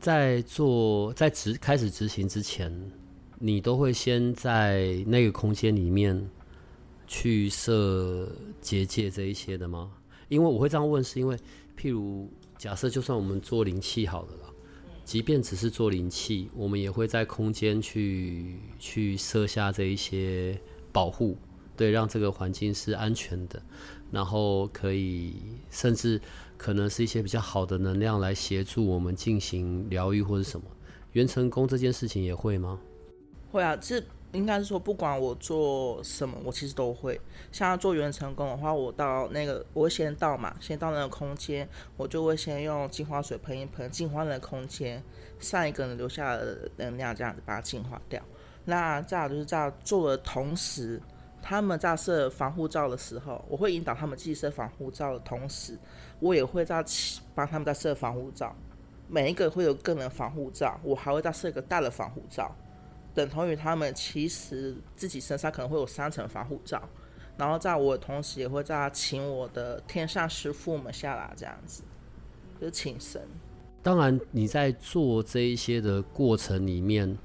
在做在执开始执行之前，你都会先在那个空间里面去设结界这一些的吗？因为我会这样问，是因为譬如假设就算我们做灵气好了啦，即便只是做灵气，我们也会在空间去去设下这一些保护，对，让这个环境是安全的，然后可以甚至。可能是一些比较好的能量来协助我们进行疗愈或者什么，元成功这件事情也会吗？会啊，这应该是说不管我做什么，我其实都会。像做元成功的话，我到那个我会先到嘛，先到那个空间，我就会先用净化水喷一喷，净化那个空间，上一个人留下的能量这样子把它净化掉。那这样就是在做的同时，他们在设防护罩的时候，我会引导他们自己设防护罩的同时。我也会在帮他们在设防护罩，每一个会有个人防护罩，我还会再设一个大的防护罩，等同于他们其实自己身上可能会有三层防护罩，然后在我同时也会再请我的天上师傅们下来，这样子就是请神。当然，你在做这一些的过程里面，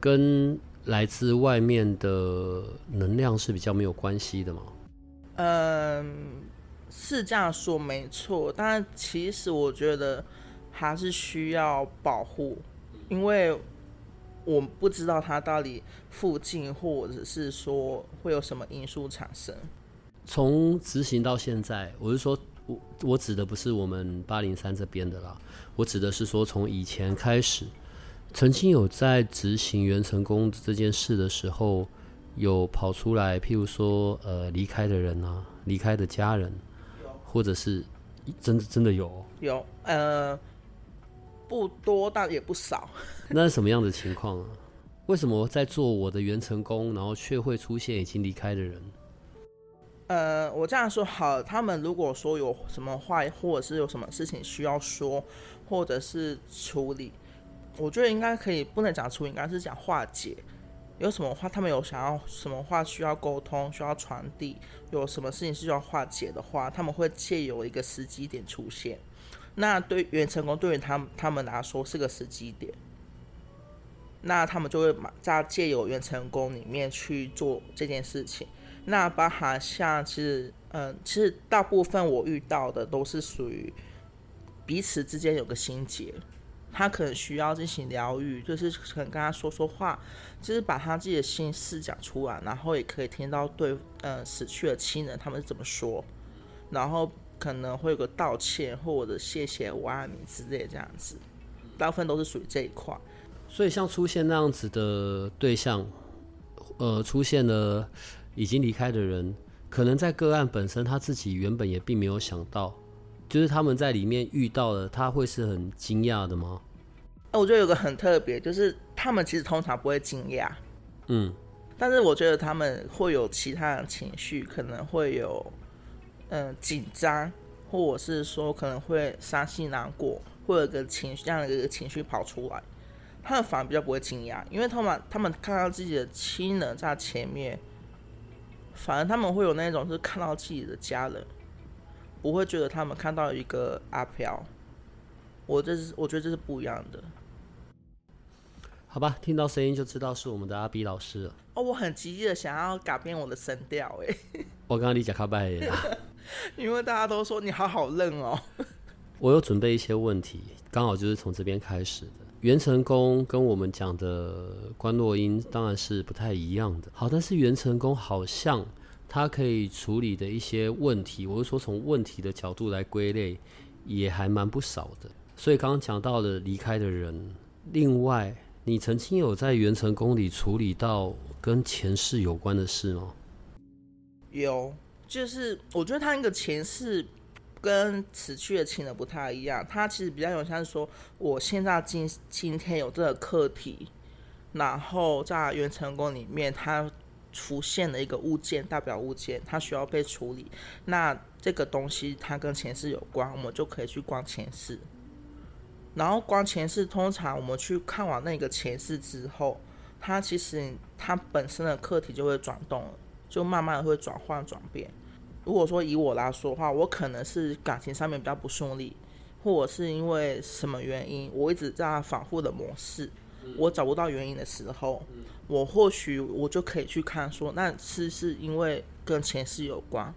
跟来自外面的能量是比较没有关系的吗？嗯。是这样说没错，但其实我觉得还是需要保护，因为我不知道它到底附近或者是说会有什么因素产生。从执行到现在，我是说我我指的不是我们八零三这边的啦，我指的是说从以前开始，曾经有在执行元成功这件事的时候，有跑出来，譬如说呃离开的人啊，离开的家人。或者是真的真的有有呃不多但也不少。那是什么样的情况啊？为什么在做我的元成功，然后却会出现已经离开的人？呃，我这样说好，他们如果说有什么坏，或者是有什么事情需要说，或者是处理，我觉得应该可以，不能讲处理，应该是讲化解。有什么话，他们有想要什么话需要沟通、需要传递，有什么事情是需要化解的话，他们会借由一个时机点出现。那对元成功对于他们他们来说是个时机点，那他们就会在借由元成功里面去做这件事情。那包含像其实，嗯，其实大部分我遇到的都是属于彼此之间有个心结。他可能需要进行疗愈，就是可能跟他说说话，就是把他自己的心事讲出来，然后也可以听到对，呃，死去的亲人他们是怎么说，然后可能会有个道歉或者谢谢我爱你之类这样子，大部分都是属于这一块。所以像出现那样子的对象，呃，出现了已经离开的人，可能在个案本身他自己原本也并没有想到。就是他们在里面遇到了，他会是很惊讶的吗？我觉得有个很特别，就是他们其实通常不会惊讶，嗯，但是我觉得他们会有其他的情绪，可能会有嗯紧张，或者是说可能会伤心难过，会有个情绪这样的一个情绪跑出来。他们反而比较不会惊讶，因为他们他们看到自己的亲人在前面，反而他们会有那种是看到自己的家人。不会觉得他们看到一个阿飘，我这是我觉得这是不一样的。好吧，听到声音就知道是我们的阿 B 老师了。哦，我很急的想要改变我的声调，哎。我刚刚理解卡拜耶，因为大家都说你好好愣哦。我有准备一些问题，刚好就是从这边开始的。元成功跟我们讲的关洛音当然是不太一样的。好，但是元成功好像。他可以处理的一些问题，我是说从问题的角度来归类，也还蛮不少的。所以刚刚讲到了离开的人，另外，你曾经有在元成宫里处理到跟前世有关的事吗？有，就是我觉得他那个前世跟此去的情人不太一样，他其实比较有像是说，我现在今今天有这个课题，然后在元成功里面，他出现了一个物件，代表物件，它需要被处理。那这个东西它跟前世有关，我们就可以去观前世。然后观前世，通常我们去看完那个前世之后，它其实它本身的课题就会转动了，就慢慢会转换转变。如果说以我来说的话，我可能是感情上面比较不顺利，或者是因为什么原因，我一直在反复的模式，我找不到原因的时候，我或许我就可以去看说，那是是因为跟前世有关，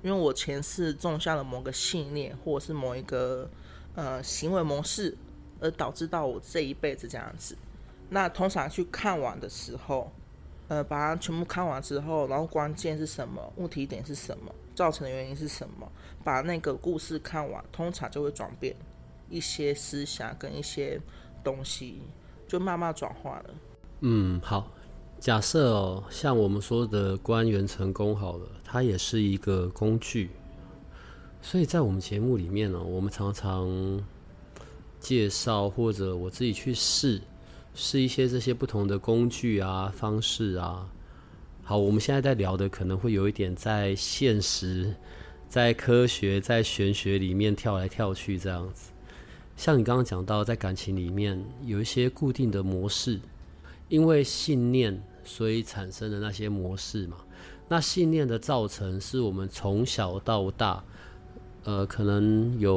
因为我前世种下了某个信念，或者是某一个呃行为模式，而导致到我这一辈子这样子。那通常去看完的时候，呃，把它全部看完之后，然后关键是什么，问题点是什么？造成的原因是什么？把那个故事看完，通常就会转变一些思想跟一些东西，就慢慢转化了。嗯，好。假设哦，像我们说的官员成功好了，它也是一个工具。所以在我们节目里面呢，我们常常介绍或者我自己去试试一些这些不同的工具啊、方式啊。好，我们现在在聊的可能会有一点在现实、在科学、在玄学里面跳来跳去这样子。像你刚刚讲到，在感情里面有一些固定的模式，因为信念所以产生的那些模式嘛。那信念的造成是我们从小到大，呃，可能有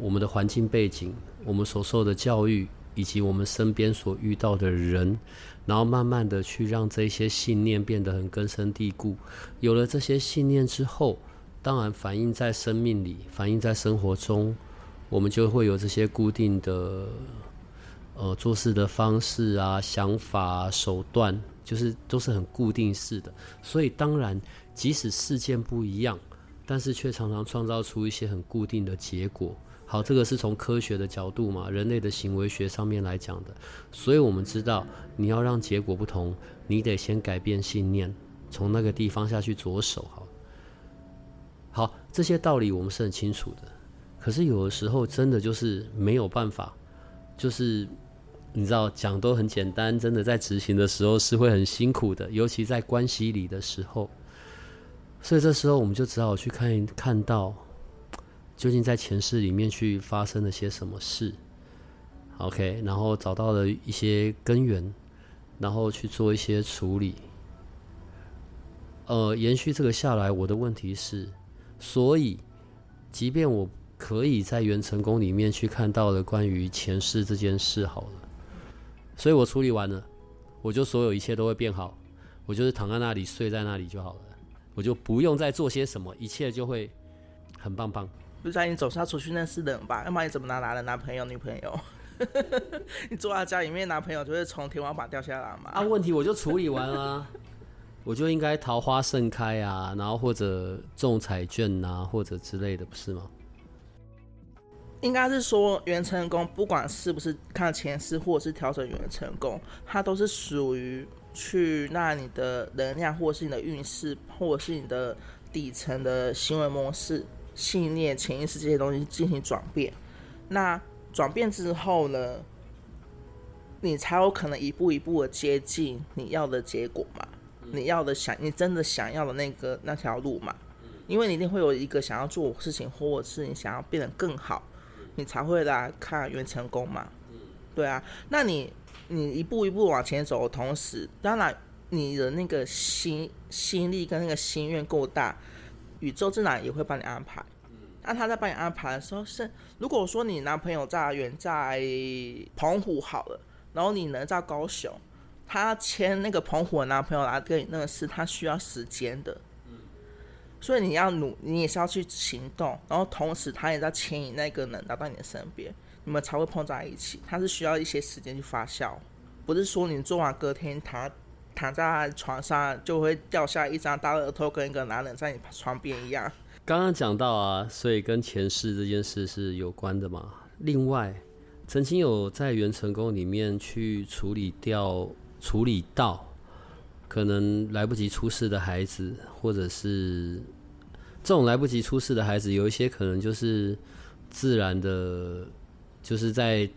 我们的环境背景、我们所受的教育，以及我们身边所遇到的人。然后慢慢的去让这些信念变得很根深蒂固，有了这些信念之后，当然反映在生命里，反映在生活中，我们就会有这些固定的，呃，做事的方式啊、想法、手段，就是都是很固定式的。所以当然，即使事件不一样，但是却常常创造出一些很固定的结果。好，这个是从科学的角度嘛，人类的行为学上面来讲的，所以我们知道，你要让结果不同，你得先改变信念，从那个地方下去着手。好，好，这些道理我们是很清楚的，可是有的时候真的就是没有办法，就是你知道讲都很简单，真的在执行的时候是会很辛苦的，尤其在关系里的时候，所以这时候我们就只好去看看到。究竟在前世里面去发生了些什么事？OK，然后找到了一些根源，然后去做一些处理。呃，延续这个下来，我的问题是，所以，即便我可以在元成功里面去看到了关于前世这件事，好了，所以我处理完了，我就所有一切都会变好，我就是躺在那里睡在那里就好了，我就不用再做些什么，一切就会很棒棒。不是你总是要出去认识人吧？要不然你怎么拿男的男朋友、女朋友？你坐在家里面，男朋友就会从天花板掉下来嘛？啊，问题我就处理完了，我就应该桃花盛开啊，然后或者中彩券啊，或者之类的，不是吗？应该是说元成功，不管是不是看前世，或者是调整元成功，它都是属于去那你的能量，或者是你的运势，或者是你的底层的行为模式。信念、潜意识这些东西进行转变，那转变之后呢，你才有可能一步一步的接近你要的结果嘛？你要的想，你真的想要的那个那条路嘛？因为你一定会有一个想要做事情，或者是你想要变得更好，你才会来看原成功嘛？对啊，那你你一步一步往前走的同时，当然你的那个心心力跟那个心愿够大。宇宙自然也会帮你安排。那他在帮你安排的时候，是如果说你男朋友在远在澎湖好了，然后你能在高雄，他牵那个澎湖的男朋友来跟你那个事，他需要时间的。所以你要努，你也是要去行动，然后同时他也在牵引那个人来到你的身边，你们才会碰在一起。他是需要一些时间去发酵，不是说你做完隔天他。躺在床上就会掉下一张大额头，跟一个男人在你床边一样。刚刚讲到啊，所以跟前世这件事是有关的嘛。另外，曾经有在元成功里面去处理掉、处理到可能来不及出世的孩子，或者是这种来不及出世的孩子，有一些可能就是自然的，就是在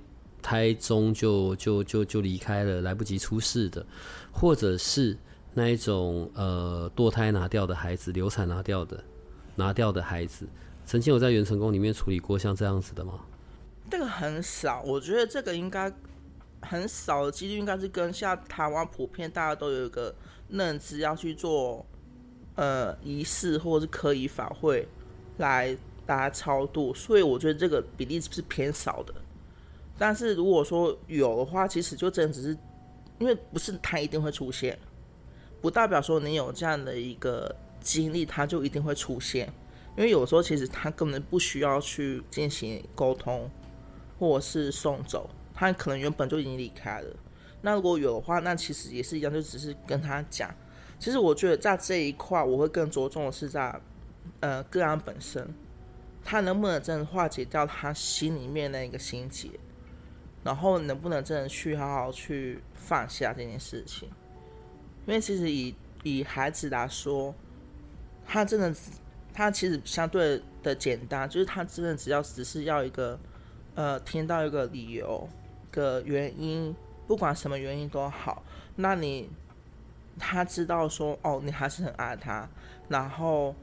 胎中就就就就离开了，来不及出世的，或者是那一种呃堕胎拿掉的孩子，流产拿掉的拿掉的孩子，曾经有在元成功里面处理过像这样子的吗？这个很少，我觉得这个应该很少的几率，应该是跟像台湾普遍大家都有一个认知，要去做。呃，仪式或者是科仪法会来大家超度，所以我觉得这个比例是偏少的。但是如果说有的话，其实就真的只是因为不是他一定会出现，不代表说你有这样的一个经历，他就一定会出现。因为有时候其实他根本不需要去进行沟通，或者是送走，他可能原本就已经离开了。那如果有的话，那其实也是一样，就只是跟他讲。其实我觉得在这一块，我会更着重的是在，呃，个案本身，他能不能真的化解掉他心里面那个心结，然后能不能真的去好好去放下这件事情？因为其实以以孩子来说，他真的他其实相对的简单，就是他真的只要只是要一个，呃，听到一个理由的原因，不管什么原因都好，那你。他知道说哦，你还是很爱他，然后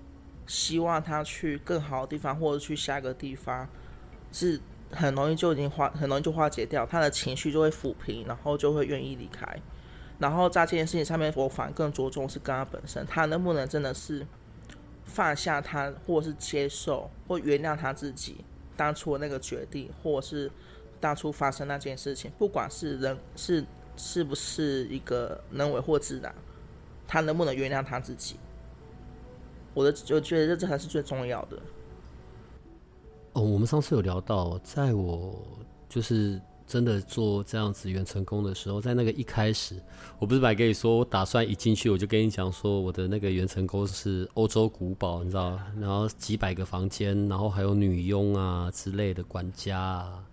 希望他去更好的地方，或者去下一个地方，是很容易就已经化，很容易就化解掉他的情绪，就会抚平，然后就会愿意离开。然后在这件事情上面，我反而更着重是跟他本身，他能不能真的是放下他，或是接受或原谅他自己当初的那个决定，或者是当初发生那件事情，不管是人是。是不是一个能为祸自然？他能不能原谅他自己？我的我觉得这这才是最重要的。哦，我们上次有聊到，在我就是真的做这样子元成功的时候，在那个一开始，我不是白跟你说，我打算一进去我就跟你讲说，我的那个元成功是欧洲古堡，你知道，然后几百个房间，然后还有女佣啊之类的管家啊，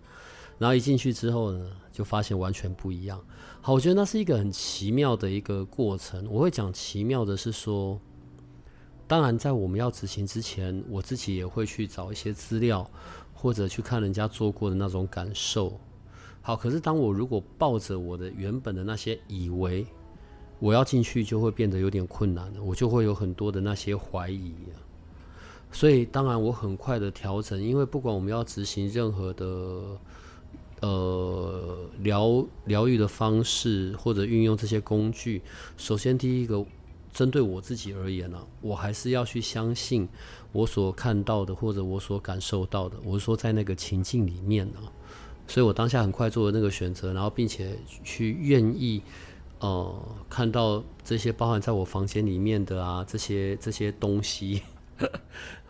然后一进去之后呢，就发现完全不一样。好，我觉得那是一个很奇妙的一个过程。我会讲奇妙的是说，当然在我们要执行之前，我自己也会去找一些资料，或者去看人家做过的那种感受。好，可是当我如果抱着我的原本的那些以为我要进去，就会变得有点困难了，我就会有很多的那些怀疑。所以当然我很快的调整，因为不管我们要执行任何的。呃，疗疗愈的方式或者运用这些工具，首先第一个，针对我自己而言呢，我还是要去相信我所看到的或者我所感受到的。我是说，在那个情境里面呢，所以我当下很快做了那个选择，然后并且去愿意呃看到这些包含在我房间里面的啊这些这些东西。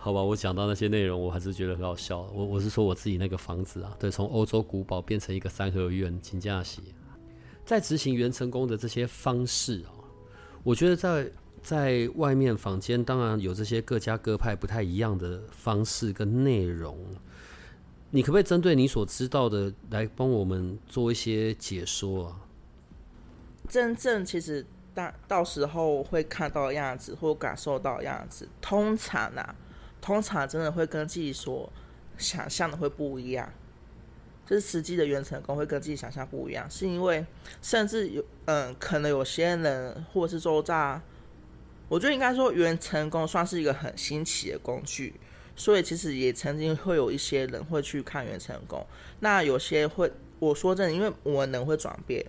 好吧，我讲到那些内容，我还是觉得很好笑。我我是说我自己那个房子啊，对，从欧洲古堡变成一个三合院，请假喜。在执行元成功的这些方式啊，我觉得在在外面房间，当然有这些各家各派不太一样的方式跟内容。你可不可以针对你所知道的来帮我们做一些解说啊？真正其实到到时候会看到样子或感受到样子，通常啊。通常真的会跟自己所想象的会不一样，就是实际的原成功会跟自己想象不一样，是因为甚至有嗯，可能有些人或者是说在，我觉得应该说原成功算是一个很新奇的工具，所以其实也曾经会有一些人会去看原成功。那有些会我说真的，因为我们人会转变，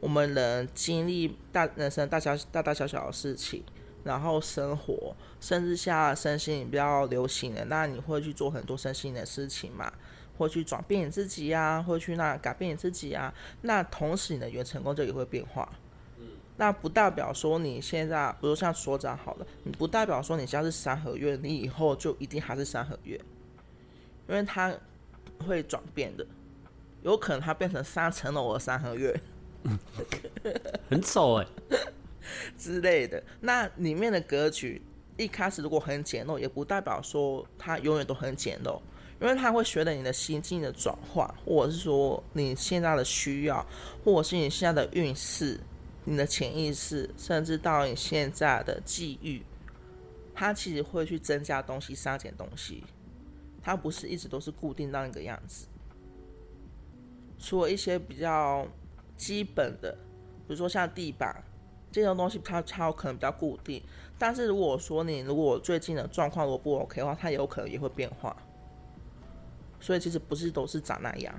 我们人经历大人生大小大大小小的事情。然后生活，甚至下身心比较流行的，那你会去做很多身心的事情嘛？会去转变你自己呀，会去那改变你自己啊？那同时你的原成功就也会变化。嗯，那不代表说你现在，比如像所长好了，你不代表说你现在是三合院，你以后就一定还是三合院，因为它会转变的，有可能它变成三层楼的三合院，很丑哎。之类的，那里面的格局一开始如果很简陋，也不代表说它永远都很简陋，因为它会随着你的心境的转换，或者是说你现在的需要，或者是你现在的运势、你的潜意识，甚至到你现在的际遇，它其实会去增加东西、删减东西，它不是一直都是固定到那个样子。除了一些比较基本的，比如说像地板这种东西，它它有可能比较固定。但是如果说你如果最近的状况如果不 OK 的话，它有可能也会变化。所以其实不是都是长那样。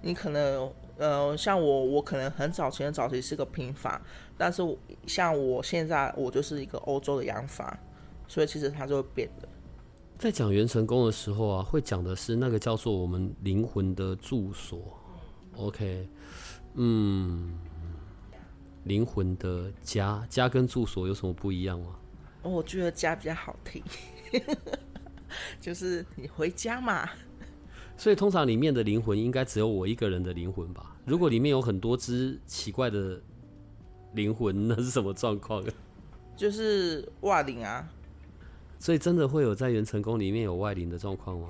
你可能呃，像我，我可能很早前早期是个平房，但是像我现在，我就是一个欧洲的洋房，所以其实它就会变的。在讲元成功的时候啊，会讲的是那个叫做我们灵魂的住所。OK，嗯，灵魂的家，家跟住所有什么不一样吗？我觉得家比较好听，就是你回家嘛。所以通常里面的灵魂应该只有我一个人的灵魂吧？如果里面有很多只奇怪的灵魂，那是什么状况？就是外灵啊！所以真的会有在元成功里面有外灵的状况吗？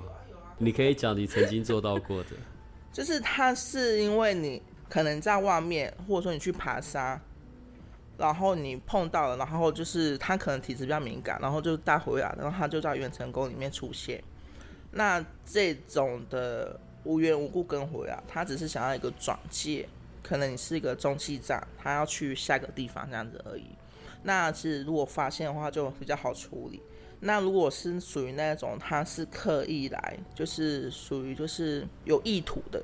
你可以讲你曾经做到过的。就是他是因为你可能在外面，或者说你去爬山，然后你碰到了，然后就是他可能体质比较敏感，然后就带回来，然后他就在元成功里面出现。那这种的无缘无故跟回来，他只是想要一个转介，可能你是一个中继站，他要去下一个地方这样子而已。那其实如果发现的话，就比较好处理。那如果是属于那种他是刻意来，就是属于就是有意图的，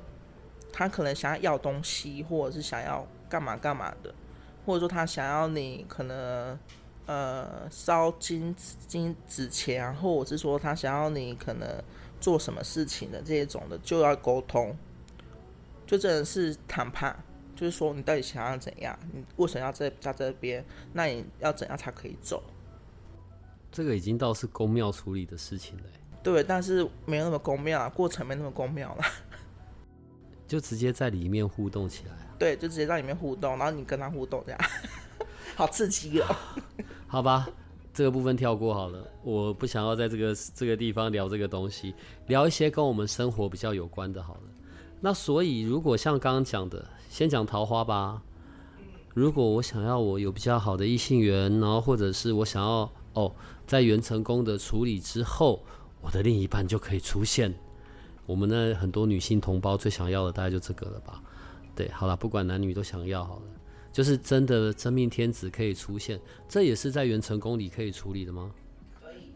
他可能想要要东西，或者是想要干嘛干嘛的，或者说他想要你可能。呃，烧金金纸钱啊，或者是说他想要你可能做什么事情的这种的，就要沟通，就真的是谈判，就是说你到底想要怎样，你为什么要在在这边，那你要怎样才可以走？这个已经到是公庙处理的事情了。对，但是没有那么公庙啊，过程没那么公庙了，就直接在里面互动起来。对，就直接在里面互动，然后你跟他互动这样。好刺激哦！好吧，这个部分跳过好了。我不想要在这个这个地方聊这个东西，聊一些跟我们生活比较有关的。好了，那所以如果像刚刚讲的，先讲桃花吧。如果我想要我有比较好的异性缘，然后或者是我想要哦，在缘成功的处理之后，我的另一半就可以出现。我们的很多女性同胞最想要的大概就这个了吧？对，好了，不管男女都想要好了。就是真的真命天子可以出现，这也是在元成功里可以处理的吗？可以。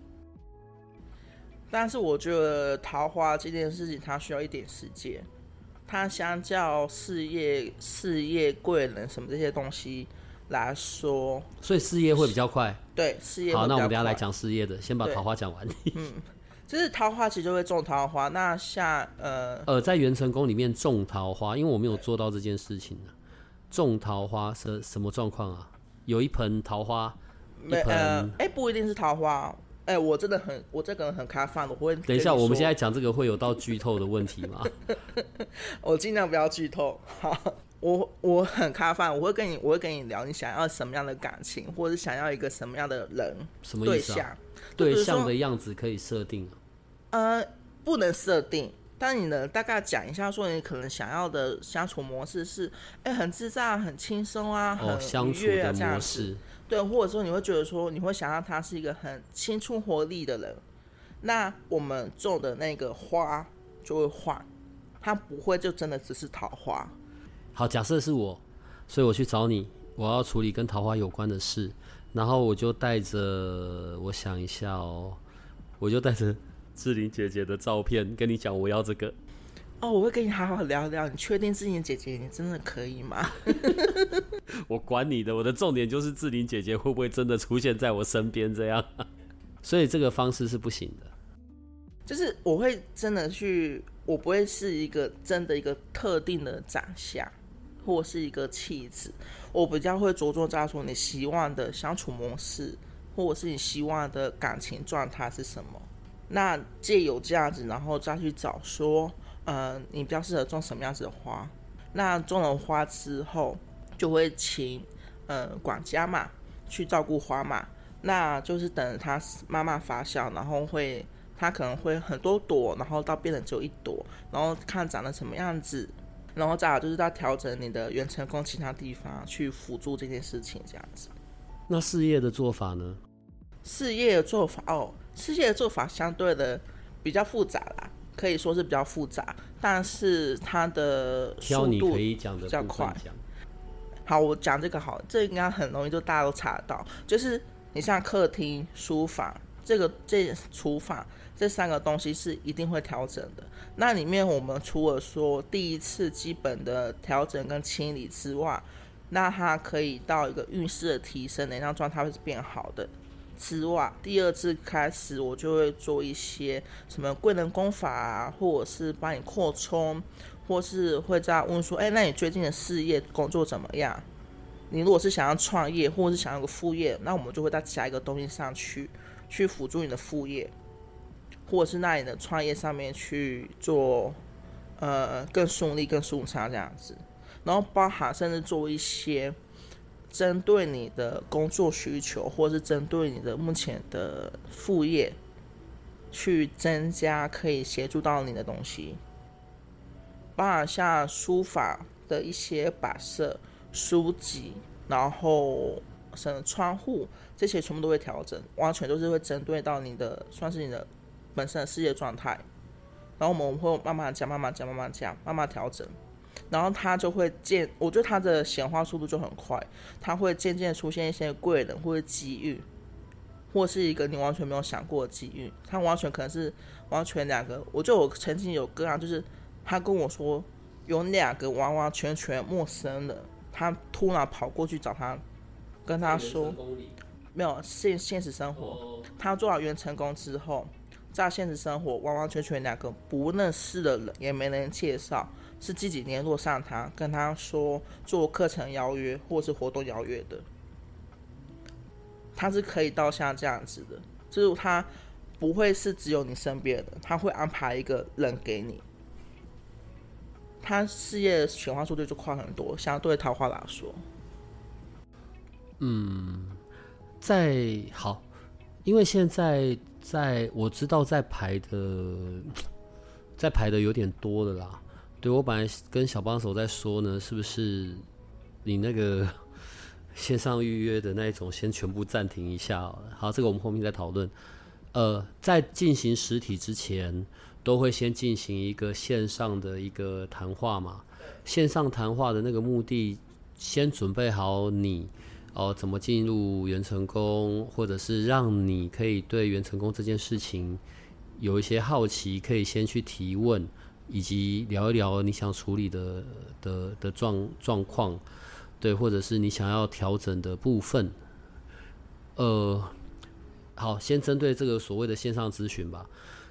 但是我觉得桃花这件事情，它需要一点时间。它相较事业、事业贵人什么这些东西来说，所以事业会比较快。对，事业好。那我们等下来讲事业的，先把桃花讲完。嗯，就是桃花其实就会种桃花。那像呃呃，在元成功里面种桃花，因为我没有做到这件事情呢。种桃花是什么状况啊？有一盆桃花，没呃哎，不一定是桃花。哎，我真的很，我这个人很开放的，我会等一下，我们现在讲这个会有到剧透的问题吗？我尽量不要剧透。好，我我很开放，我会跟你，我会跟你聊，你想要什么样的感情，或者想要一个什么样的人？什么意思啊？对象的样子可以设定？呃，不能设定。但你呢？大概讲一下，说你可能想要的相处模式是，哎，很自在、很轻松啊，很愉悦啊，这样子。对，或者说你会觉得说，你会想要他是一个很青春活力的人。那我们种的那个花就会换，它不会就真的只是桃花。好，假设是我，所以我去找你，我要处理跟桃花有关的事，然后我就带着，我想一下哦，我就带着。志玲姐姐的照片，跟你讲我要这个。哦，我会跟你好好聊聊。你确定志玲姐姐你真的可以吗？我管你的，我的重点就是志玲姐姐会不会真的出现在我身边这样。所以这个方式是不行的。就是我会真的去，我不会是一个真的一个特定的长相，或是一个气质。我比较会着重在说你希望的相处模式，或者是你希望的感情状态是什么。那借有这样子，然后再去找说，呃，你比较适合种什么样子的花？那种了花之后，就会请呃管家嘛去照顾花嘛。那就是等它慢慢发酵，然后会它可能会很多朵，然后到变成只有一朵，然后看长得什么样子，然后再就是在调整你的原成功其他地方去辅助这件事情这样子。那事业的做法呢？事业的做法哦，世界的做法相对的比较复杂啦，可以说是比较复杂，但是它的速度比较快。好，我讲这个好，这应该很容易，就大家都查得到。就是你像客厅、书房，这个这厨房这三个东西是一定会调整的。那里面我们除了说第一次基本的调整跟清理之外，那它可以到一个运势的提升，能量状态会是变好的。之外，第二次开始我就会做一些什么贵人功法啊，或者是帮你扩充。或是会在问说，哎，那你最近的事业工作怎么样？你如果是想要创业，或者是想要个副业，那我们就会再加一个东西上去，去辅助你的副业，或者是那你的创业上面去做，呃，更顺利、更顺畅这样子。然后包含甚至做一些针对你的工作需求，或是针对你的目前的副业，去增加可以协助到你的东西。包含像书法的一些摆设、书籍，然后什么窗户这些全部都会调整，完全都是会针对到你的，算是你的本身的事业状态。然后我们会慢慢讲、慢慢讲、慢慢讲、慢慢调整，然后他就会渐，我觉得他的显化速度就很快，他会渐渐出现一些贵人或者机遇，或是一个你完全没有想过的机遇，他完全可能是完全两个。我就我曾经有个案就是。他跟我说，有两个完完全全陌生人，他突然跑过去找他，跟他说，没有现现实生活，他做好原成功之后，在现实生活完完全全两个不认识的人，也没人介绍，是自己联络上他，跟他说做课程邀约或是活动邀约的，他是可以到像这样子的，就是他不会是只有你身边的，他会安排一个人给你。他事业的显化速度就快很多，相对桃花来说。嗯，在好，因为现在在我知道在排的，在排的有点多的啦。对我本来跟小帮手在说呢，是不是你那个 线上预约的那一种，先全部暂停一下。好，这个我们后面再讨论。呃，在进行实体之前。都会先进行一个线上的一个谈话嘛？线上谈话的那个目的，先准备好你哦，怎么进入元成功，或者是让你可以对元成功这件事情有一些好奇，可以先去提问，以及聊一聊你想处理的的的状状况，对，或者是你想要调整的部分。呃，好，先针对这个所谓的线上咨询吧。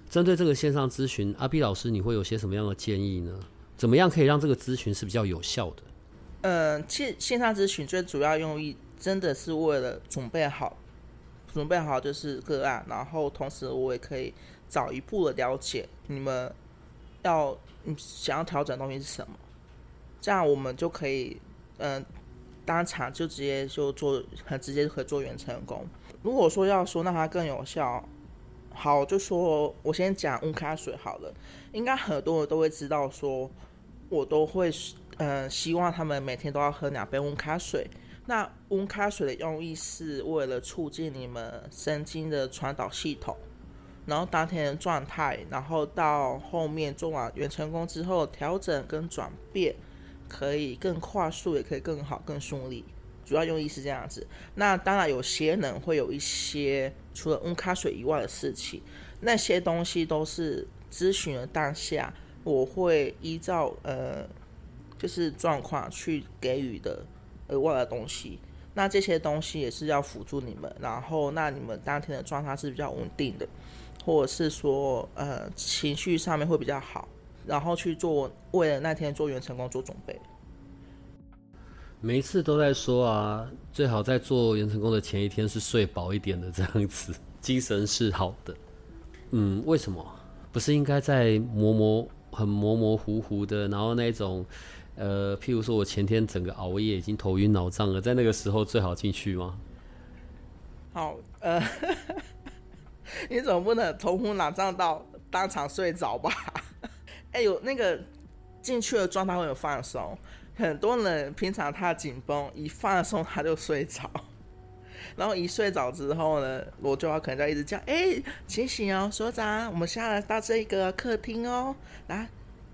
针对这个线上咨询，阿 B 老师，你会有些什么样的建议呢？怎么样可以让这个咨询是比较有效的？嗯，线线上咨询最主要用意真的是为了准备好，准备好就是个案，然后同时我也可以早一步的了解你们要你想要调整东西是什么，这样我们就可以嗯当场就直接就做很直接就可以做原成功。如果说要说让它更有效。好，就说我先讲温开水好了。应该很多人都会知道，说我都会嗯希望他们每天都要喝两杯温开水。那温开水的用意是为了促进你们神经的传导系统，然后当天的状态，然后到后面做完远成功之后，调整跟转变可以更快速，也可以更好、更顺利。主要用意是这样子，那当然有些人会有一些除了温开水以外的事情，那些东西都是咨询的当下，我会依照呃就是状况去给予的额外的东西。那这些东西也是要辅助你们，然后那你们当天的状态是比较稳定的，或者是说呃情绪上面会比较好，然后去做为了那天做元成功做准备。每一次都在说啊，最好在做原成功的前一天是睡饱一点的这样子，精神是好的。嗯，为什么？不是应该在模模很模模糊糊的，然后那种呃，譬如说我前天整个熬夜已经头晕脑胀了，在那个时候最好进去吗？好，呃，你总不能头昏脑胀到当场睡着吧？哎呦，那个进去的状态会有放松。很多人平常他紧绷，一放松他就睡着，然后一睡着之后呢，我就要可能在一直叫，哎，醒醒哦，所长，我们现在到这个客厅哦，来，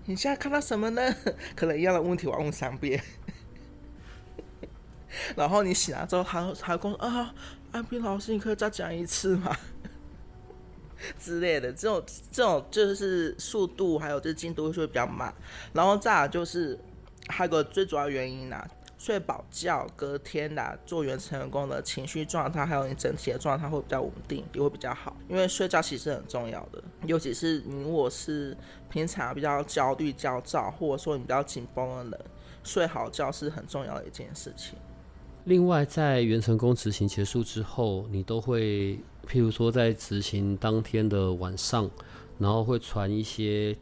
你现在看到什么呢？可能一样的问题我要问三遍。然后你醒来之后，他他跟我说啊，安平老师，你可以再讲一次吗？之类的，这种这种就是速度还有就是进度会比较慢。然后再来就是还有个最主要原因呢，睡饱觉，隔天的做原成功的情绪状态还有你整体的状态会比较稳定，也会比较好。因为睡觉其实很重要的，尤其是你我是平常比较焦虑、焦躁，或者说你比较紧绷的人，睡好觉是很重要的一件事情。另外，在元成功执行结束之后，你都会，譬如说在执行当天的晚上，然后会传一些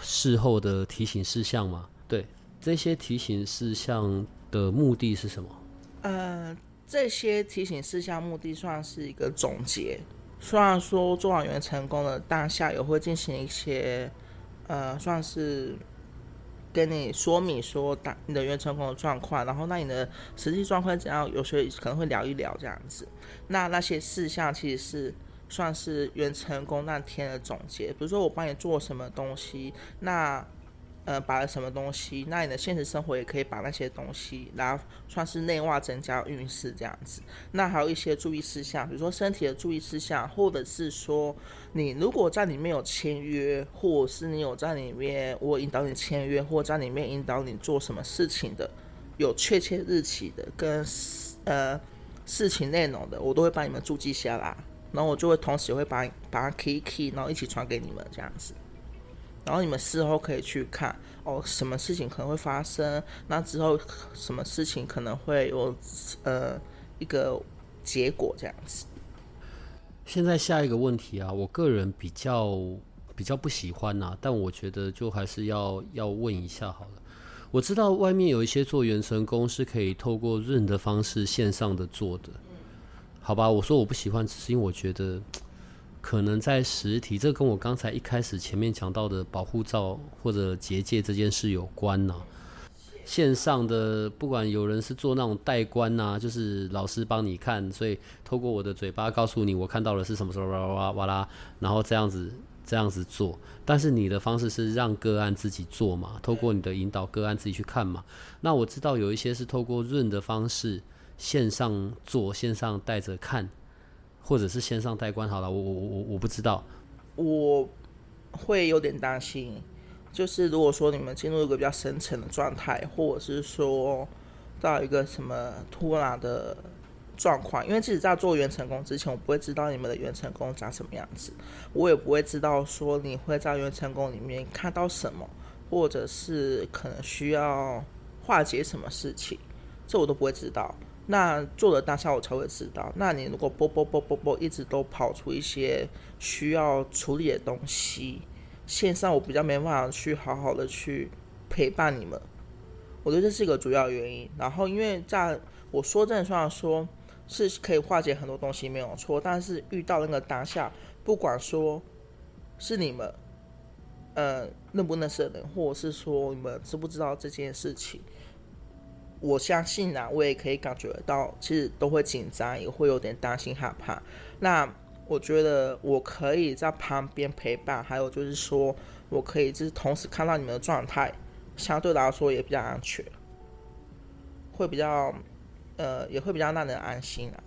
事后的提醒事项嘛？对，这些提醒事项的目的是什么？呃，这些提醒事项目的算是一个总结。虽然说做完员成功的当下也会进行一些，呃，算是。跟你说明说，打你的原成功的状况，然后那你的实际状况怎样？有时候可能会聊一聊这样子。那那些事项其实是算是原成功那天的总结。比如说我帮你做什么东西，那。呃，摆了什么东西？那你的现实生活也可以把那些东西，然后算是内化增加运势这样子。那还有一些注意事项，比如说身体的注意事项，或者是说你如果在里面有签约，或者是你有在里面我引导你签约，或在里面引导你做什么事情的，有确切日期的跟呃事情内容的，我都会帮你们注记下来，然后我就会同时会把把它 key key，然后一起传给你们这样子。然后你们事后可以去看哦，什么事情可能会发生？那之后什么事情可能会有呃一个结果这样子。现在下一个问题啊，我个人比较比较不喜欢呐，但我觉得就还是要要问一下好了。我知道外面有一些做原成功是可以透过润的方式线上的做的，好吧？我说我不喜欢，只是因为我觉得。可能在实体，这跟我刚才一开始前面讲到的保护罩或者结界这件事有关呐。线上的不管有人是做那种代观呐，就是老师帮你看，所以透过我的嘴巴告诉你我看到的是什么，什么哇哇哇啦，然后这样子这样子做。但是你的方式是让个案自己做嘛，透过你的引导个案自己去看嘛。那我知道有一些是透过润的方式线上做，线上带着看。或者是线上代关好了，我我我我不知道，我会有点担心，就是如果说你们进入一个比较深层的状态，或者是说到一个什么突然的状况，因为即使在做元成功之前，我不会知道你们的元成功长什么样子，我也不会知道说你会在元成功里面看到什么，或者是可能需要化解什么事情，这我都不会知道。那做的当下我才会知道。那你如果啵啵啵啵啵一直都跑出一些需要处理的东西，线上我比较没办法去好好的去陪伴你们。我觉得这是一个主要原因。然后因为在我说真的，虽然说是可以化解很多东西没有错，但是遇到那个当下，不管说是你们呃认不认识的人，或者是说你们知不知道这件事情。我相信啊，我也可以感觉到，其实都会紧张，也会有点担心害怕。那我觉得我可以在旁边陪伴，还有就是说我可以就是同时看到你们的状态，相对来说也比较安全，会比较呃，也会比较让人安心啊。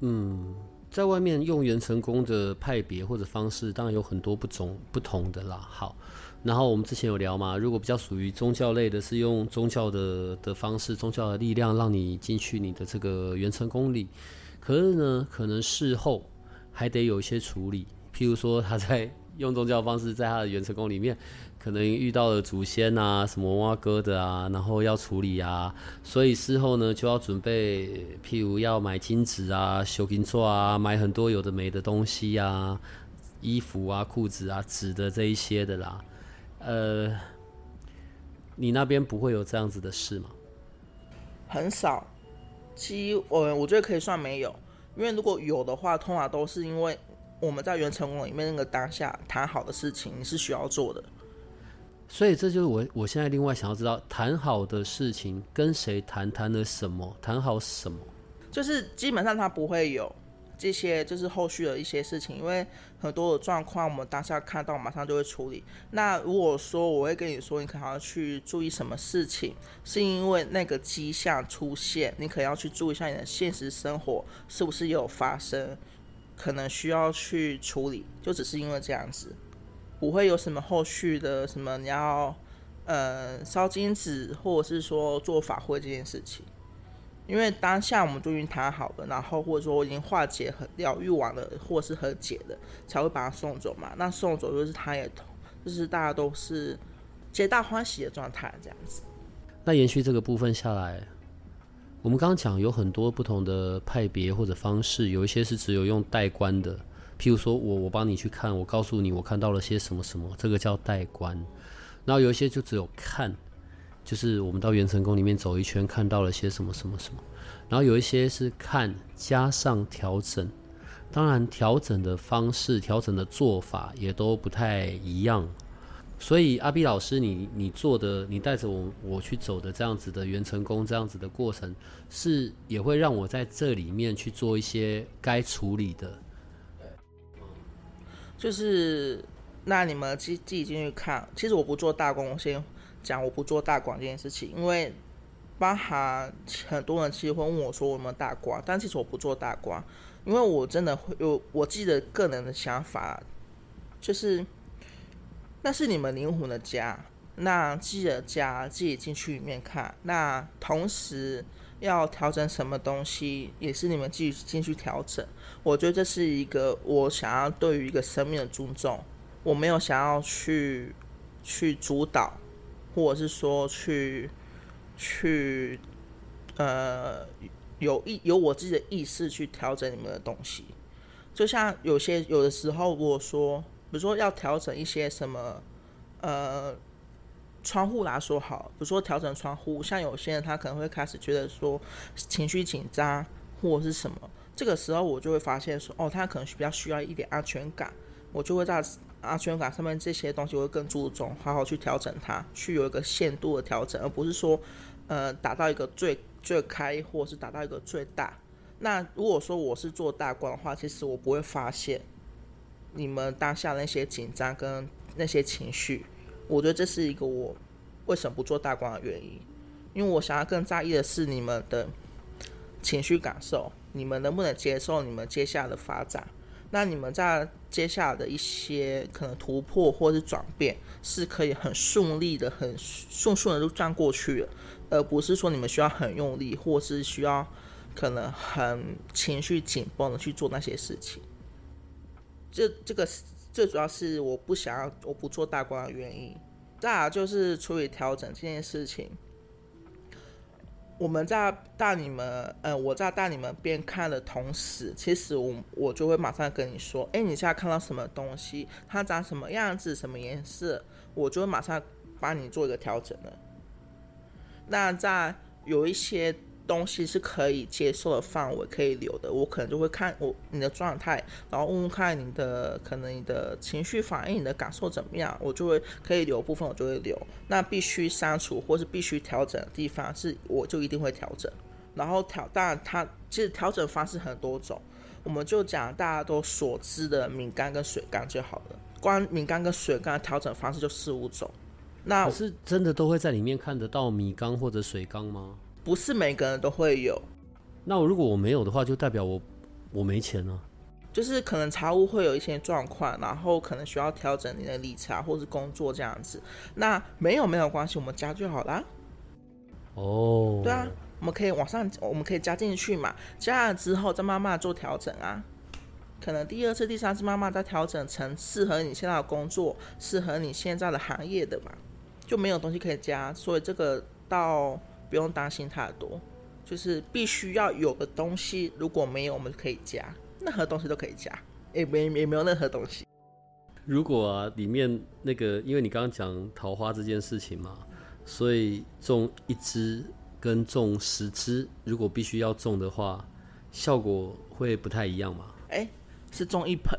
嗯，在外面用元成功的派别或者方式，当然有很多不同不同的啦。好。然后我们之前有聊嘛，如果比较属于宗教类的，是用宗教的的方式、宗教的力量让你进去你的这个元成功里。可是呢，可能事后还得有一些处理，譬如说他在用宗教方式在他的元成功里面，可能遇到了祖先啊、什么挖哥的啊，然后要处理啊，所以事后呢就要准备，譬如要买金纸啊、修金座啊、买很多有的没的东西啊、衣服啊、裤子啊、纸的这一些的啦。呃，你那边不会有这样子的事吗？很少，其我我觉得可以算没有，因为如果有的话，通常都是因为我们在原成功里面那个当下谈好的事情，你是需要做的。所以这就是我我现在另外想要知道，谈好的事情跟谁谈，谈了什么，谈好什么？就是基本上它不会有这些就是后续的一些事情，因为很多的状况我们当下看到马上就会处理。那如果说我会跟你说，你可能要去注意什么事情，是因为那个迹象出现，你可能要去注意一下你的现实生活是不是有发生，可能需要去处理，就只是因为这样子，不会有什么后续的什么你要呃烧金纸或者是说做法会这件事情。因为当下我们就已经谈好了，然后或者说我已经化解、和疗愈完了，或是和解了，才会把他送走嘛。那送走就是他也，就是大家都是皆大欢喜的状态，这样子。那延续这个部分下来，我们刚刚讲有很多不同的派别或者方式，有一些是只有用代观的，譬如说我我帮你去看，我告诉你我看到了些什么什么，这个叫代观。然后有一些就只有看。就是我们到元成宫里面走一圈，看到了些什么什么什么，然后有一些是看加上调整，当然调整的方式、调整的做法也都不太一样。所以阿 B 老师，你你做的，你带着我我去走的这样子的元成功这样子的过程，是也会让我在这里面去做一些该处理的。就是那你们自自己进去看，其实我不做大功先。讲我不做大广这件事情，因为包含很多人其实会问我说我有没有大瓜，但其实我不做大瓜，因为我真的会有我自己的个人的想法，就是那是你们灵魂的家，那自己的家自己进去里面看，那同时要调整什么东西也是你们自己进去调整，我觉得这是一个我想要对于一个生命的尊重，我没有想要去去主导。或者是说去去呃有意有我自己的意识去调整你们的东西，就像有些有的时候我说，比如说要调整一些什么呃窗户来说好，比如说调整窗户，像有些人他可能会开始觉得说情绪紧张或者是什么，这个时候我就会发现说哦，他可能比较需要一点安全感，我就会在。安全感上面这些东西会更注重，好好去调整它，去有一个限度的调整，而不是说，呃，达到一个最最开，或是达到一个最大。那如果说我是做大官的话，其实我不会发现你们当下那些紧张跟那些情绪。我觉得这是一个我为什么不做大官的原因，因为我想要更在意的是你们的情绪感受，你们能不能接受你们接下来的发展。那你们在接下来的一些可能突破或是转变，是可以很顺利的、很顺顺的就转过去了，而不是说你们需要很用力，或是需要可能很情绪紧绷的去做那些事情。这这个最主要是我不想要，我不做大官的原因。再就是处理调整这件事情。我们在带你们，呃，我在带你们边看的同时，其实我我就会马上跟你说，哎，你现在看到什么东西，它长什么样子，什么颜色，我就会马上帮你做一个调整了。那在有一些。东西是可以接受的范围，可以留的。我可能就会看我你的状态，然后问问看你的可能你的情绪反应、你的感受怎么样，我就会可以留部分，我就会留。那必须删除或是必须调整的地方，是我就一定会调整。然后调，当然它其实调整方式很多种，我们就讲大家都所知的敏感跟水缸就好了。光敏感跟水缸调整方式就四五种。那是真的都会在里面看得到米缸或者水缸吗？不是每个人都会有，那我如果我没有的话，就代表我我没钱呢。就是可能财务会有一些状况，然后可能需要调整你的理财或是工作这样子。那没有没有关系，我们加就好啦。哦，对啊，我们可以往上，我们可以加进去嘛。加了之后再慢慢做调整啊。可能第二次、第三次慢慢再调整成适合你现在的工作、适合你现在的行业的嘛，就没有东西可以加。所以这个到。不用担心太多，就是必须要有的东西，如果没有，我们可以加，任何东西都可以加，也没也没有任何东西。如果啊，里面那个，因为你刚刚讲桃花这件事情嘛，所以种一支跟种十支，如果必须要种的话，效果会不太一样嘛？哎，是种一盆，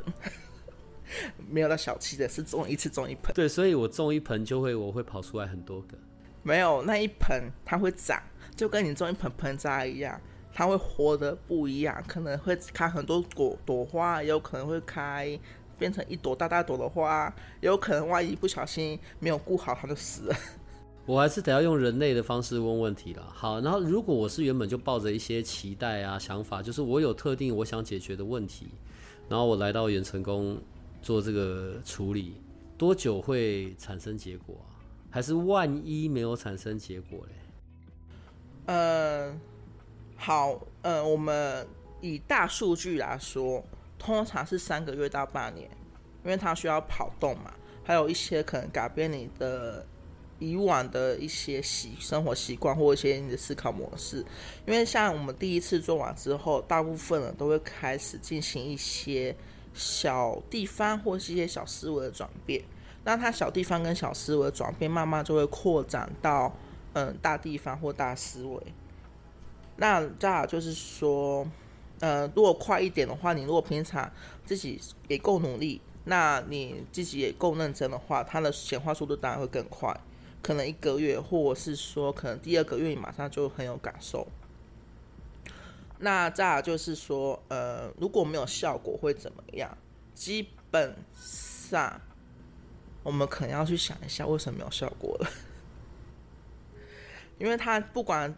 没有那小气的，是种一次种一盆。对，所以我种一盆就会，我会跑出来很多个。没有那一盆，它会长，就跟你种一盆盆栽一样。它会活的不一样，可能会开很多朵朵花，也有可能会开变成一朵大大朵的花，也有可能万一不小心没有顾好，它就死了。我还是得要用人类的方式问问题了。好，然后如果我是原本就抱着一些期待啊、想法，就是我有特定我想解决的问题，然后我来到元成功做这个处理，多久会产生结果啊？还是万一没有产生结果嘞？呃，好，呃，我们以大数据来说，通常是三个月到半年，因为它需要跑动嘛，还有一些可能改变你的。以往的一些习生活习惯或一些你的思考模式，因为像我们第一次做完之后，大部分人都会开始进行一些小地方或是一些小思维的转变。那它小地方跟小思维的转变，慢慢就会扩展到嗯大地方或大思维。那再就是说，呃，如果快一点的话，你如果平常自己也够努力，那你自己也够认真的话，它的显化速度当然会更快。可能一个月，或者是说，可能第二个月你马上就很有感受。那再就是说，呃，如果没有效果会怎么样？基本上，我们可能要去想一下为什么没有效果了。因为他不管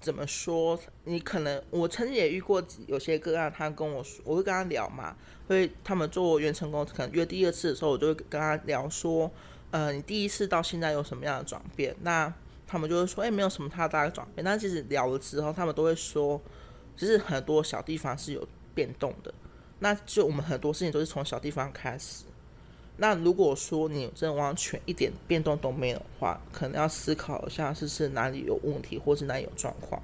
怎么说，你可能我曾经也遇过有些个案，他跟我说，我会跟他聊嘛，会他们做原成功，可能约第二次的时候，我就会跟他聊说。呃，你第一次到现在有什么样的转变？那他们就会说，哎，没有什么太大的转变。但其实聊了之后，他们都会说，其实很多小地方是有变动的。那就我们很多事情都是从小地方开始。那如果说你真的完全一点变动都没有的话，可能要思考一下，是是哪里有问题，或是哪里有状况，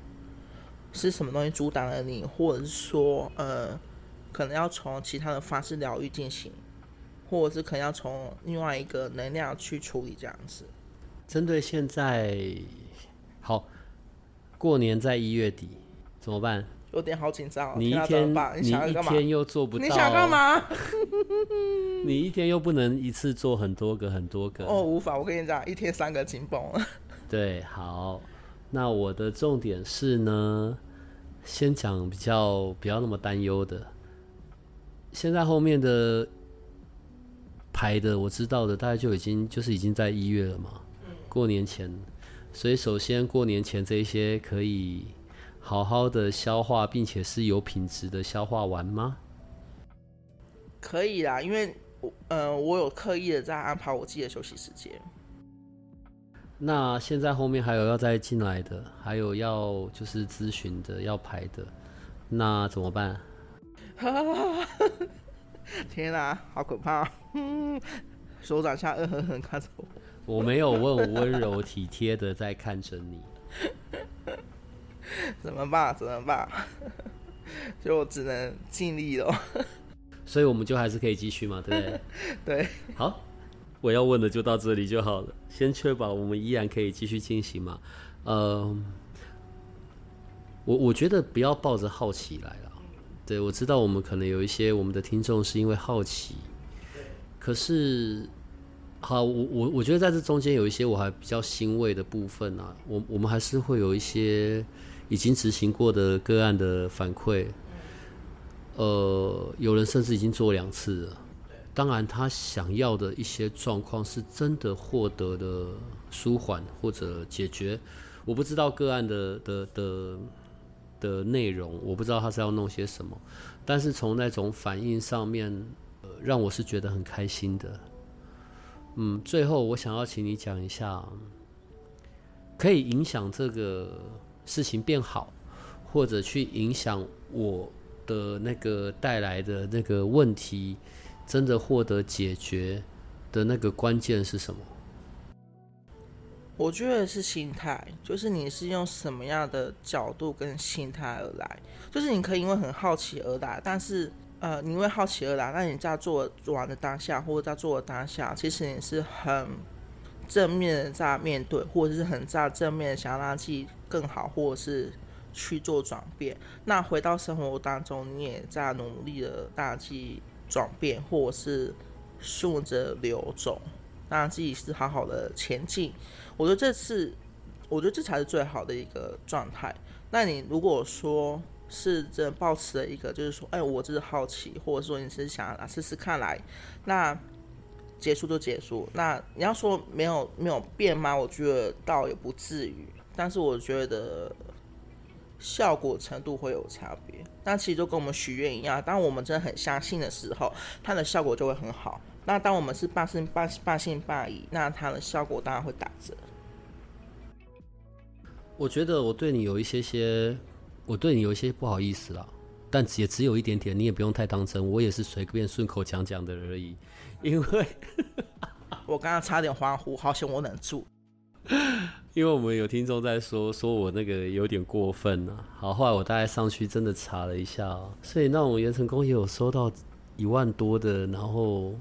是什么东西阻挡了你，或者是说，呃，可能要从其他的方式疗愈进行。或者是可能要从另外一个能量去处理这样子。针对现在，好，过年在一月底怎么办？有点好紧张。哦你一天你一天又做不到。你想干嘛？你一天又不能一次做很多个很多个。哦，无法。我跟你讲，一天三个紧绷。对，好。那我的重点是呢，先讲比较不要那么担忧的。现在后面的。排的我知道的，大概就已经就是已经在一月了嘛，过年前，所以首先过年前这一些可以好好的消化，并且是有品质的消化完吗？可以啦，因为我呃我有刻意的在安排我自己的休息时间。那现在后面还有要再进来的，还有要就是咨询的要排的，那怎么办？天哪，好可怕！手掌下恶狠狠看着我。我没有，问温柔体贴的在看着你。怎么办？怎么办？就只能尽力了。所以我们就还是可以继续嘛，对不对？对。好，我要问的就到这里就好了。先确保我们依然可以继续进行嘛。呃，我我觉得不要抱着好奇来了。对，我知道我们可能有一些我们的听众是因为好奇，可是，好，我我我觉得在这中间有一些我还比较欣慰的部分啊，我我们还是会有一些已经执行过的个案的反馈，呃，有人甚至已经做两次了，当然他想要的一些状况是真的获得的舒缓或者解决，我不知道个案的的的。的内容我不知道他是要弄些什么，但是从那种反应上面，呃，让我是觉得很开心的。嗯，最后我想要请你讲一下，可以影响这个事情变好，或者去影响我的那个带来的那个问题，真的获得解决的那个关键是什么？我觉得是心态，就是你是用什么样的角度跟心态而来，就是你可以因为很好奇而来，但是呃，你因为好奇而来，那你在做完的当下或者在做的当下，其实你是很正面的在面对，或者是很在正面的想要让自己更好，或者是去做转变。那回到生活当中，你也在努力的让自己转变，或者是顺着流走，让自己是好好的前进。我觉得这次，我觉得这才是最好的一个状态。那你如果说是真的抱持了一个，就是说，哎，我只是好奇，或者说你是想啊试试看来，那结束就结束。那你要说没有没有变吗？我觉得倒也不至于，但是我觉得效果程度会有差别。那其实就跟我们许愿一样，当我们真的很相信的时候，它的效果就会很好。那当我们是半信半半信半疑，那它的效果当然会打折。我觉得我对你有一些些，我对你有一些不好意思啦，但也只有一点点，你也不用太当真，我也是随便顺口讲讲的而已。因为我刚刚差点欢呼，好险我忍住。因为我们有听众在说，说我那个有点过分啊。好，后来我大概上去真的查了一下，所以那我们元成功也有收到一万多的，然后。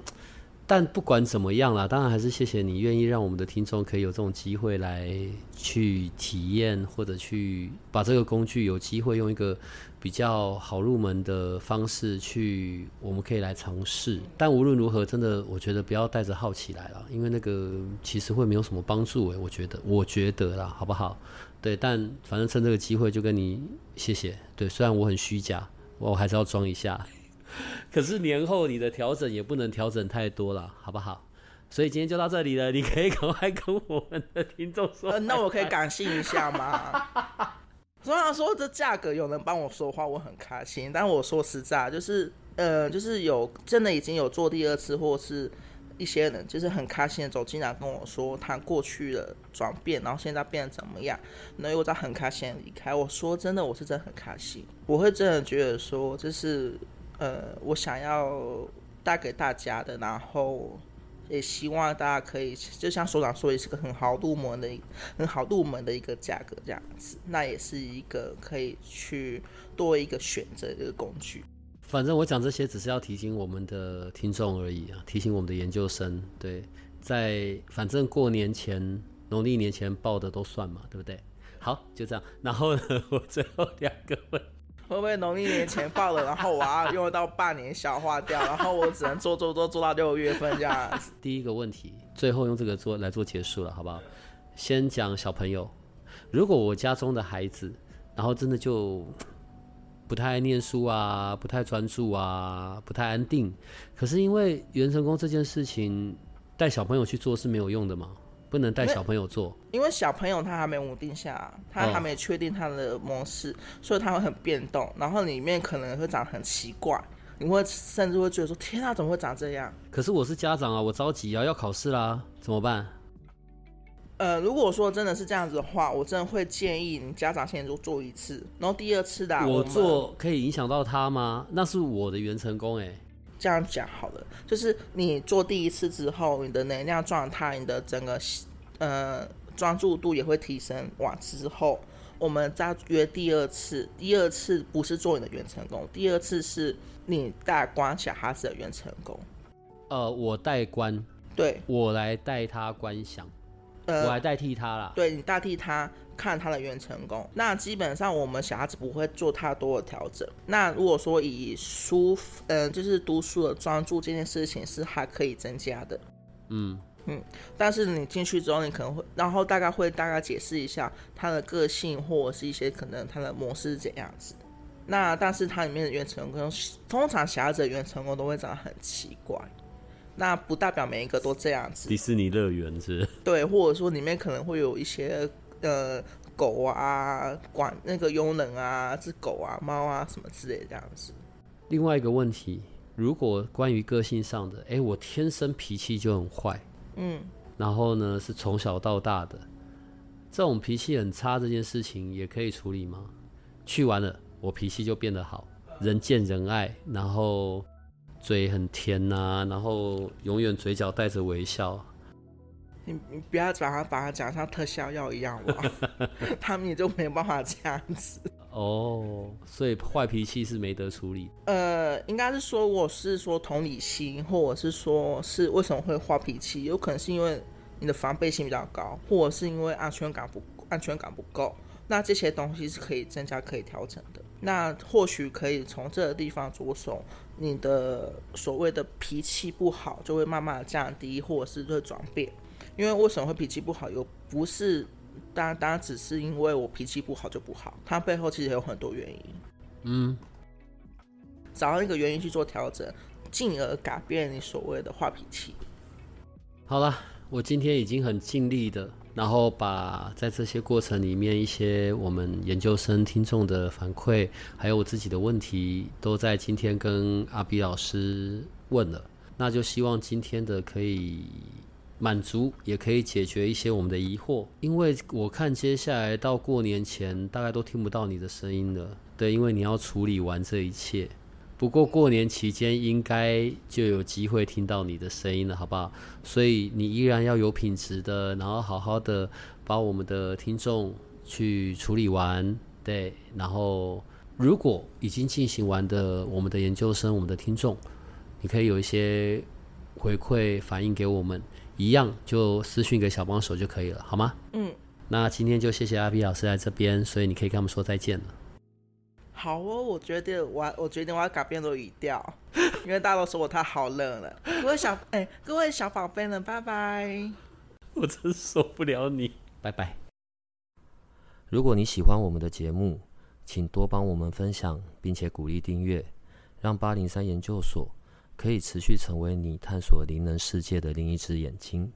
但不管怎么样啦，当然还是谢谢你愿意让我们的听众可以有这种机会来去体验，或者去把这个工具有机会用一个比较好入门的方式去，我们可以来尝试。但无论如何，真的我觉得不要带着好奇来了，因为那个其实会没有什么帮助诶，我觉得，我觉得啦，好不好？对，但反正趁这个机会就跟你谢谢。对，虽然我很虚假，我还是要装一下。可是年后你的调整也不能调整太多了，好不好？所以今天就到这里了，你可以赶快跟我们的听众说。那我可以感性一下吗？虽然说这价格有人帮我说话，我很开心。但我说实在，就是呃，就是有真的已经有做第二次，或是一些人就是很开心的走进来跟我说他过去的转变，然后现在变得怎么样，然后又在很开心离开。我说真的，我是真的很开心，我会真的觉得说就是。呃，我想要带给大家的，然后也希望大家可以，就像所长说，也是个很好入门的、很好入门的一个价格这样子，那也是一个可以去多一个选择的一个工具。反正我讲这些只是要提醒我们的听众而已啊，提醒我们的研究生，对，在反正过年前、农历年前报的都算嘛，对不对？好，就这样。然后呢，我最后两个问。会不会农历年前报了，然后我要用到半年消化掉，然后我只能做做做做到六月份这样子？第一个问题，最后用这个做来做结束了，好不好？先讲小朋友，如果我家中的孩子，然后真的就不太爱念书啊，不太专注啊，不太安定，可是因为元成功这件事情，带小朋友去做是没有用的嘛？不能带小朋友做，因为小朋友他还没稳定下，他还没确定他的模式，所以他会很变动，然后里面可能会长很奇怪，你会甚至会觉得说：“天啊，怎么会长这样？”可是我是家长啊，我着急啊，要考试啦，怎么办？呃，如果说真的是这样子的话，我真的会建议你家长先做做一次，然后第二次的我做可以影响到他吗？那是我的原成功哎。这样讲好了，就是你做第一次之后，你的能量状态、你的整个呃专注度也会提升。完之后，我们再约第二次。第二次不是做你的原成功，第二次是你带观小孩子的原成功。呃，我带观，对，我来带他观想，我来代替他啦。对你代替他。看他的原成功，那基本上我们小孩子不会做太多的调整。那如果说以书，嗯，就是读书的专注这件事情是还可以增加的，嗯嗯。但是你进去之后，你可能会，然后大概会大概解释一下他的个性或者是一些可能他的模式是怎样子。那但是它里面的原成功，通常小孩子的原成功都会长得很奇怪，那不代表每一个都这样子。迪士尼乐园是？对，或者说里面可能会有一些。呃，狗啊，管那个佣人啊，是狗啊，猫啊，什么之类这样子。另外一个问题，如果关于个性上的，哎，我天生脾气就很坏，嗯，然后呢是从小到大的，这种脾气很差这件事情也可以处理吗？去完了，我脾气就变得好，人见人爱，然后嘴很甜呐，然后永远嘴角带着微笑。你你不要把它把它讲像特效药一样哇，他们也就没有办法这样子哦。所以坏脾气是没得处理。呃，应该是说我是说同理心，或者是说是为什么会坏脾气，有可能是因为你的防备心比较高，或者是因为安全感不安全感不够。那这些东西是可以增加可以调整的。那或许可以从这个地方着手，你的所谓的脾气不好就会慢慢的降低，或者是会转变。因为为什么会脾气不好？有不是单单只是因为我脾气不好就不好，它背后其实有很多原因。嗯，找到一个原因去做调整，进而改变你所谓的坏脾气。好了，我今天已经很尽力的，然后把在这些过程里面一些我们研究生听众的反馈，还有我自己的问题，都在今天跟阿比老师问了。那就希望今天的可以满足，也可以解决一些我们的疑惑。因为我看接下来到过年前，大概都听不到你的声音了。对，因为你要处理完这一切。不过过年期间应该就有机会听到你的声音了，好不好？所以你依然要有品质的，然后好好的把我们的听众去处理完。对，然后如果已经进行完的我们的研究生，我们的听众。你可以有一些回馈反映给我们，一样就私讯给小帮手就可以了，好吗？嗯，那今天就谢谢阿 B 老师来这边，所以你可以跟他们说再见了。好哦，我决定我我决定我要改变的语调，因为大家都说我太好冷了。各位小哎，各位小宝贝们，拜拜！我真受不了你，拜拜。如果你喜欢我们的节目，请多帮我们分享，并且鼓励订阅，让八零三研究所。可以持续成为你探索灵能世界的另一只眼睛。